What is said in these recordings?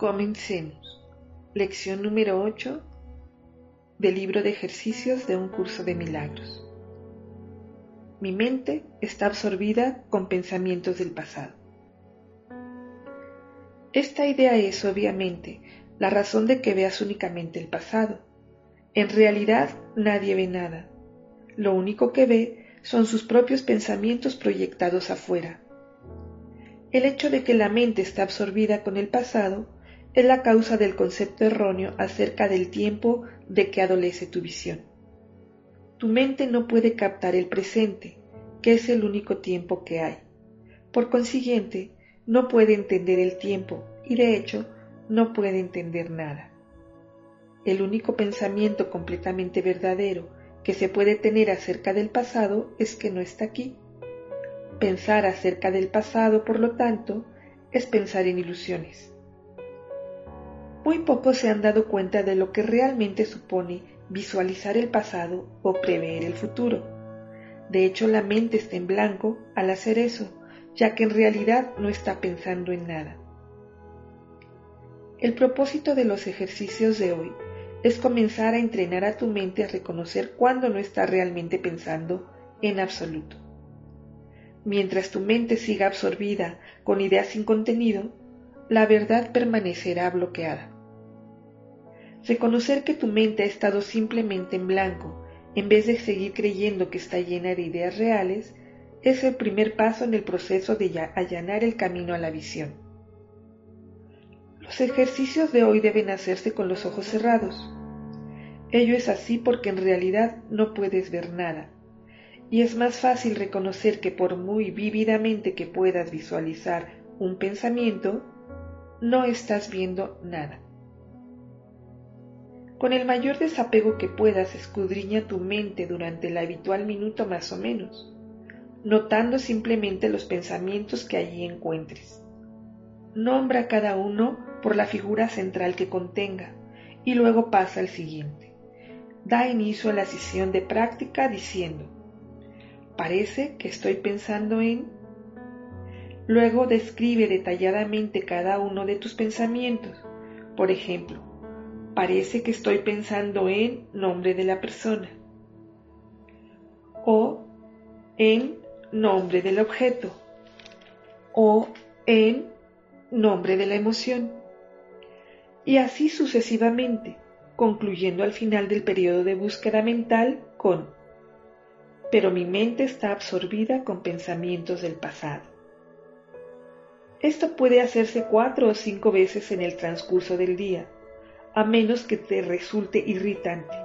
Comencemos. Lección número 8 del libro de ejercicios de un curso de milagros. Mi mente está absorbida con pensamientos del pasado. Esta idea es, obviamente, la razón de que veas únicamente el pasado. En realidad nadie ve nada. Lo único que ve son sus propios pensamientos proyectados afuera. El hecho de que la mente está absorbida con el pasado es la causa del concepto erróneo acerca del tiempo de que adolece tu visión. Tu mente no puede captar el presente, que es el único tiempo que hay. Por consiguiente, no puede entender el tiempo y de hecho no puede entender nada. El único pensamiento completamente verdadero que se puede tener acerca del pasado es que no está aquí. Pensar acerca del pasado, por lo tanto, es pensar en ilusiones muy pocos se han dado cuenta de lo que realmente supone visualizar el pasado o prever el futuro. De hecho, la mente está en blanco al hacer eso, ya que en realidad no está pensando en nada. El propósito de los ejercicios de hoy es comenzar a entrenar a tu mente a reconocer cuando no está realmente pensando en absoluto. Mientras tu mente siga absorbida con ideas sin contenido, la verdad permanecerá bloqueada. Reconocer que tu mente ha estado simplemente en blanco, en vez de seguir creyendo que está llena de ideas reales, es el primer paso en el proceso de allanar el camino a la visión. Los ejercicios de hoy deben hacerse con los ojos cerrados. Ello es así porque en realidad no puedes ver nada, y es más fácil reconocer que por muy vívidamente que puedas visualizar un pensamiento, no estás viendo nada. Con el mayor desapego que puedas, escudriña tu mente durante el habitual minuto más o menos, notando simplemente los pensamientos que allí encuentres. Nombra cada uno por la figura central que contenga y luego pasa al siguiente. Da inicio a la sesión de práctica diciendo, parece que estoy pensando en Luego describe detalladamente cada uno de tus pensamientos. Por ejemplo, parece que estoy pensando en nombre de la persona o en nombre del objeto o en nombre de la emoción y así sucesivamente, concluyendo al final del periodo de búsqueda mental con pero mi mente está absorbida con pensamientos del pasado. Esto puede hacerse cuatro o cinco veces en el transcurso del día, a menos que te resulte irritante.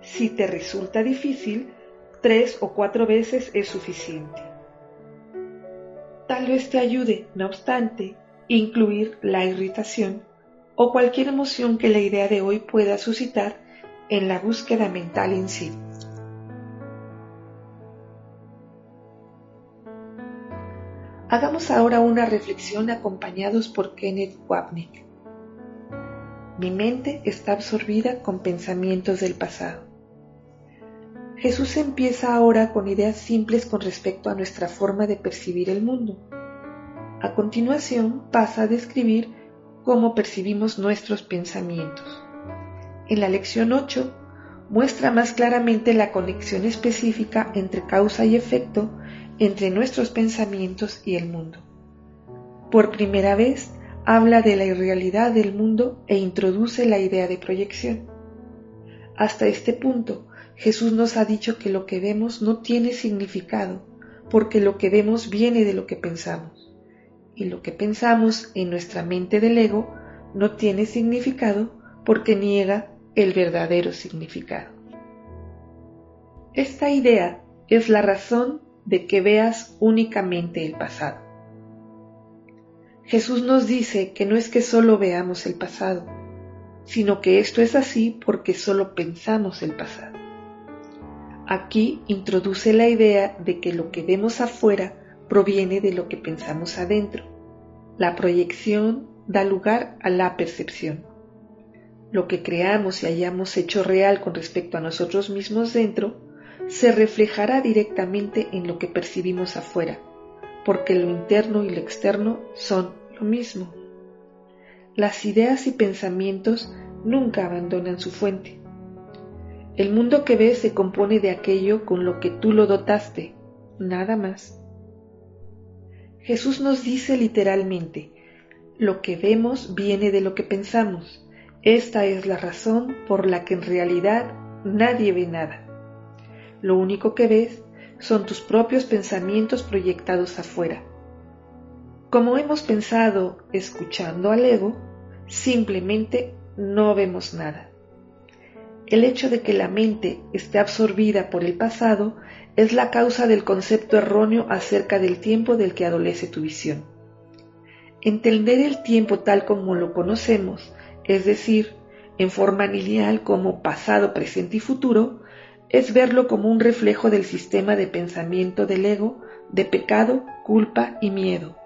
Si te resulta difícil, tres o cuatro veces es suficiente. Tal vez te ayude, no obstante, incluir la irritación o cualquier emoción que la idea de hoy pueda suscitar en la búsqueda mental en sí. Hagamos ahora una reflexión acompañados por Kenneth Wapnick. Mi mente está absorbida con pensamientos del pasado. Jesús empieza ahora con ideas simples con respecto a nuestra forma de percibir el mundo. A continuación pasa a describir cómo percibimos nuestros pensamientos. En la lección 8 muestra más claramente la conexión específica entre causa y efecto entre nuestros pensamientos y el mundo. Por primera vez habla de la irrealidad del mundo e introduce la idea de proyección. Hasta este punto, Jesús nos ha dicho que lo que vemos no tiene significado, porque lo que vemos viene de lo que pensamos, y lo que pensamos en nuestra mente del ego no tiene significado porque niega el verdadero significado. Esta idea es la razón de que veas únicamente el pasado. Jesús nos dice que no es que solo veamos el pasado, sino que esto es así porque solo pensamos el pasado. Aquí introduce la idea de que lo que vemos afuera proviene de lo que pensamos adentro. La proyección da lugar a la percepción. Lo que creamos y hayamos hecho real con respecto a nosotros mismos dentro se reflejará directamente en lo que percibimos afuera, porque lo interno y lo externo son lo mismo. Las ideas y pensamientos nunca abandonan su fuente. El mundo que ves se compone de aquello con lo que tú lo dotaste, nada más. Jesús nos dice literalmente, lo que vemos viene de lo que pensamos. Esta es la razón por la que en realidad nadie ve nada. Lo único que ves son tus propios pensamientos proyectados afuera. Como hemos pensado escuchando al ego, simplemente no vemos nada. El hecho de que la mente esté absorbida por el pasado es la causa del concepto erróneo acerca del tiempo del que adolece tu visión. Entender el tiempo tal como lo conocemos, es decir, en forma lineal como pasado, presente y futuro, es verlo como un reflejo del sistema de pensamiento del ego de pecado, culpa y miedo.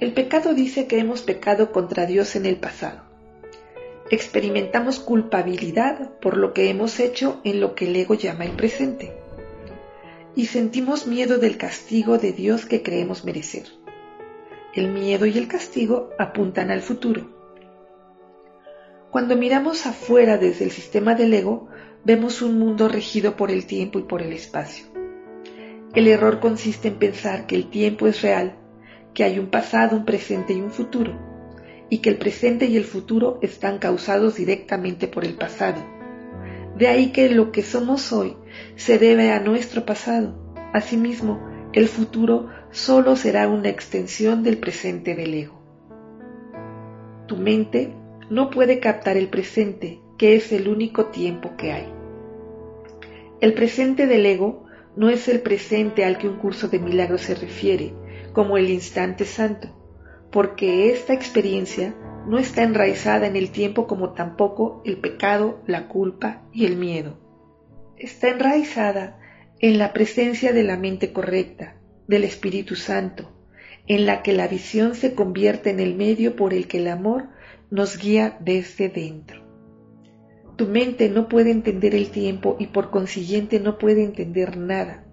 El pecado dice que hemos pecado contra Dios en el pasado. Experimentamos culpabilidad por lo que hemos hecho en lo que el ego llama el presente. Y sentimos miedo del castigo de Dios que creemos merecer. El miedo y el castigo apuntan al futuro. Cuando miramos afuera desde el sistema del ego, vemos un mundo regido por el tiempo y por el espacio. El error consiste en pensar que el tiempo es real, que hay un pasado, un presente y un futuro, y que el presente y el futuro están causados directamente por el pasado. De ahí que lo que somos hoy se debe a nuestro pasado. Asimismo, el futuro solo será una extensión del presente del ego. Tu mente no puede captar el presente que es el único tiempo que hay. El presente del ego no es el presente al que un curso de milagros se refiere, como el instante santo, porque esta experiencia no está enraizada en el tiempo como tampoco el pecado, la culpa y el miedo. Está enraizada en la presencia de la mente correcta, del Espíritu Santo, en la que la visión se convierte en el medio por el que el amor nos guía desde dentro. Tu mente no puede entender el tiempo y por consiguiente no puede entender nada,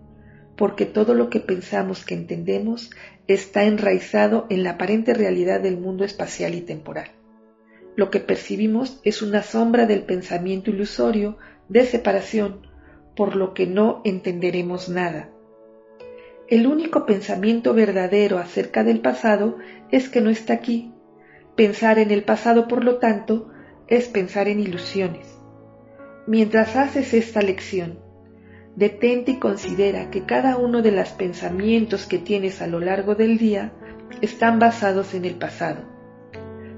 porque todo lo que pensamos que entendemos está enraizado en la aparente realidad del mundo espacial y temporal. Lo que percibimos es una sombra del pensamiento ilusorio de separación, por lo que no entenderemos nada. El único pensamiento verdadero acerca del pasado es que no está aquí. Pensar en el pasado, por lo tanto, es pensar en ilusiones. Mientras haces esta lección, detente y considera que cada uno de los pensamientos que tienes a lo largo del día están basados en el pasado.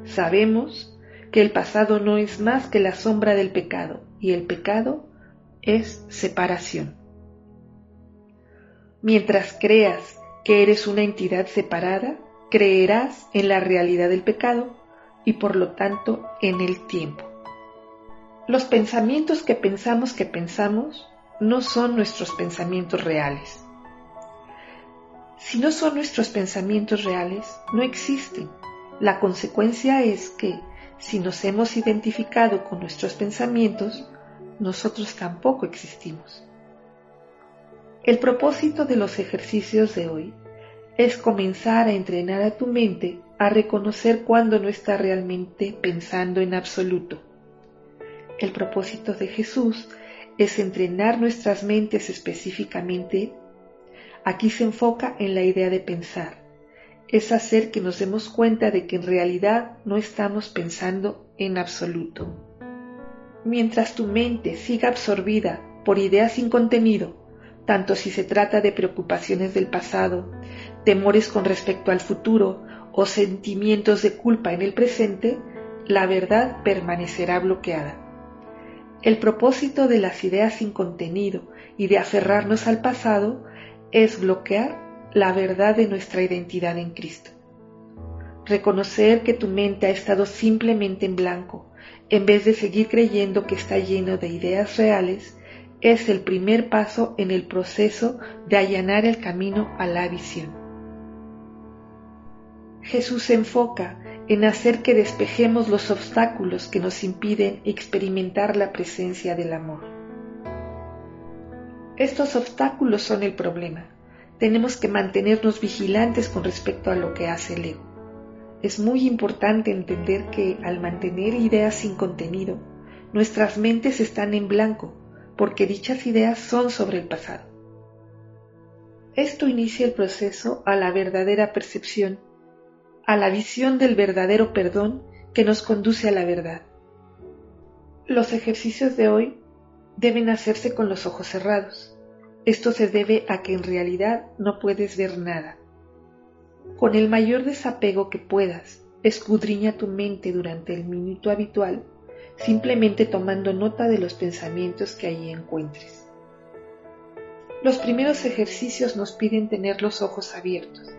Sabemos que el pasado no es más que la sombra del pecado y el pecado es separación. Mientras creas que eres una entidad separada, creerás en la realidad del pecado y por lo tanto en el tiempo. Los pensamientos que pensamos que pensamos no son nuestros pensamientos reales. Si no son nuestros pensamientos reales, no existen. La consecuencia es que, si nos hemos identificado con nuestros pensamientos, nosotros tampoco existimos. El propósito de los ejercicios de hoy es comenzar a entrenar a tu mente a reconocer cuando no está realmente pensando en absoluto el propósito de Jesús es entrenar nuestras mentes específicamente. Aquí se enfoca en la idea de pensar. Es hacer que nos demos cuenta de que en realidad no estamos pensando en absoluto. Mientras tu mente siga absorbida por ideas sin contenido, tanto si se trata de preocupaciones del pasado, temores con respecto al futuro o sentimientos de culpa en el presente, la verdad permanecerá bloqueada. El propósito de las ideas sin contenido y de aferrarnos al pasado es bloquear la verdad de nuestra identidad en Cristo. Reconocer que tu mente ha estado simplemente en blanco, en vez de seguir creyendo que está lleno de ideas reales, es el primer paso en el proceso de allanar el camino a la visión. Jesús se enfoca en hacer que despejemos los obstáculos que nos impiden experimentar la presencia del amor. Estos obstáculos son el problema. Tenemos que mantenernos vigilantes con respecto a lo que hace el ego. Es muy importante entender que al mantener ideas sin contenido, nuestras mentes están en blanco, porque dichas ideas son sobre el pasado. Esto inicia el proceso a la verdadera percepción, a la visión del verdadero perdón que nos conduce a la verdad. Los ejercicios de hoy deben hacerse con los ojos cerrados. Esto se debe a que en realidad no puedes ver nada. Con el mayor desapego que puedas, escudriña tu mente durante el minuto habitual, simplemente tomando nota de los pensamientos que allí encuentres. Los primeros ejercicios nos piden tener los ojos abiertos.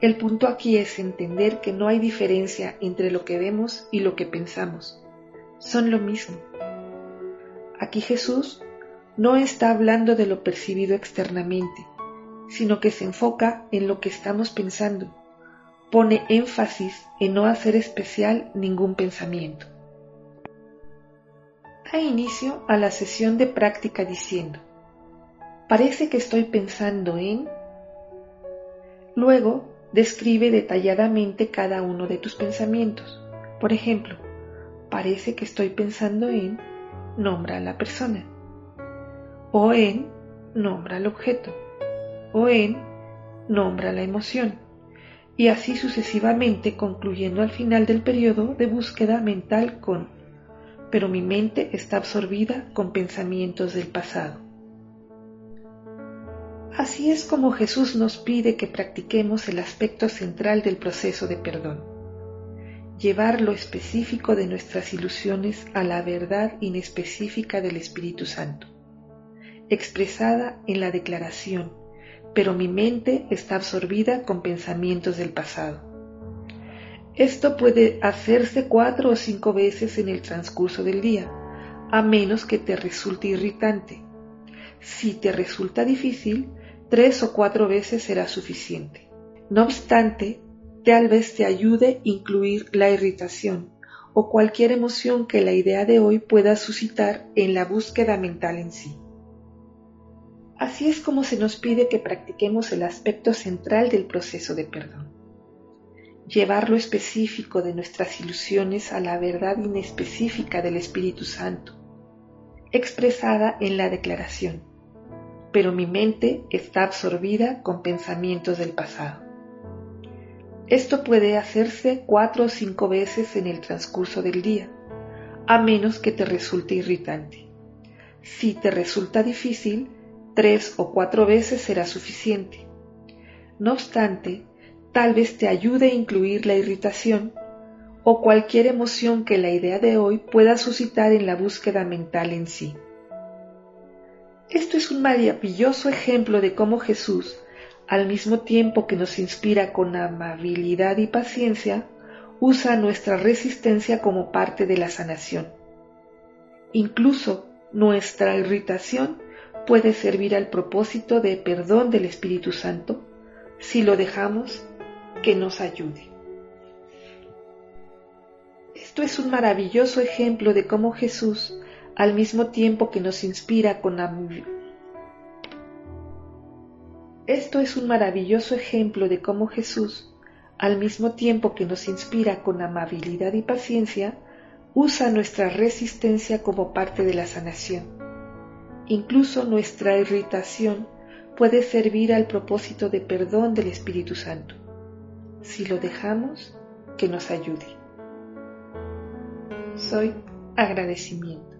El punto aquí es entender que no hay diferencia entre lo que vemos y lo que pensamos. Son lo mismo. Aquí Jesús no está hablando de lo percibido externamente, sino que se enfoca en lo que estamos pensando. Pone énfasis en no hacer especial ningún pensamiento. Da inicio a la sesión de práctica diciendo, parece que estoy pensando en... Luego, describe detalladamente cada uno de tus pensamientos. Por ejemplo, parece que estoy pensando en... Nombra a la persona. O en... Nombra al objeto o en nombra la emoción, y así sucesivamente concluyendo al final del periodo de búsqueda mental con, pero mi mente está absorbida con pensamientos del pasado. Así es como Jesús nos pide que practiquemos el aspecto central del proceso de perdón, llevar lo específico de nuestras ilusiones a la verdad inespecífica del Espíritu Santo, expresada en la declaración pero mi mente está absorbida con pensamientos del pasado. Esto puede hacerse cuatro o cinco veces en el transcurso del día, a menos que te resulte irritante. Si te resulta difícil, tres o cuatro veces será suficiente. No obstante, tal vez te ayude incluir la irritación o cualquier emoción que la idea de hoy pueda suscitar en la búsqueda mental en sí. Así es como se nos pide que practiquemos el aspecto central del proceso de perdón. Llevar lo específico de nuestras ilusiones a la verdad inespecífica del Espíritu Santo, expresada en la declaración, pero mi mente está absorbida con pensamientos del pasado. Esto puede hacerse cuatro o cinco veces en el transcurso del día, a menos que te resulte irritante. Si te resulta difícil, tres o cuatro veces será suficiente. No obstante, tal vez te ayude a incluir la irritación o cualquier emoción que la idea de hoy pueda suscitar en la búsqueda mental en sí. Esto es un maravilloso ejemplo de cómo Jesús, al mismo tiempo que nos inspira con amabilidad y paciencia, usa nuestra resistencia como parte de la sanación. Incluso nuestra irritación puede servir al propósito de perdón del Espíritu Santo si lo dejamos que nos ayude. Esto es un maravilloso ejemplo de cómo Jesús, al mismo tiempo que nos inspira con Esto es un maravilloso ejemplo de cómo Jesús, al mismo tiempo que nos inspira con amabilidad y paciencia, usa nuestra resistencia como parte de la sanación Incluso nuestra irritación puede servir al propósito de perdón del Espíritu Santo, si lo dejamos que nos ayude. Soy agradecimiento.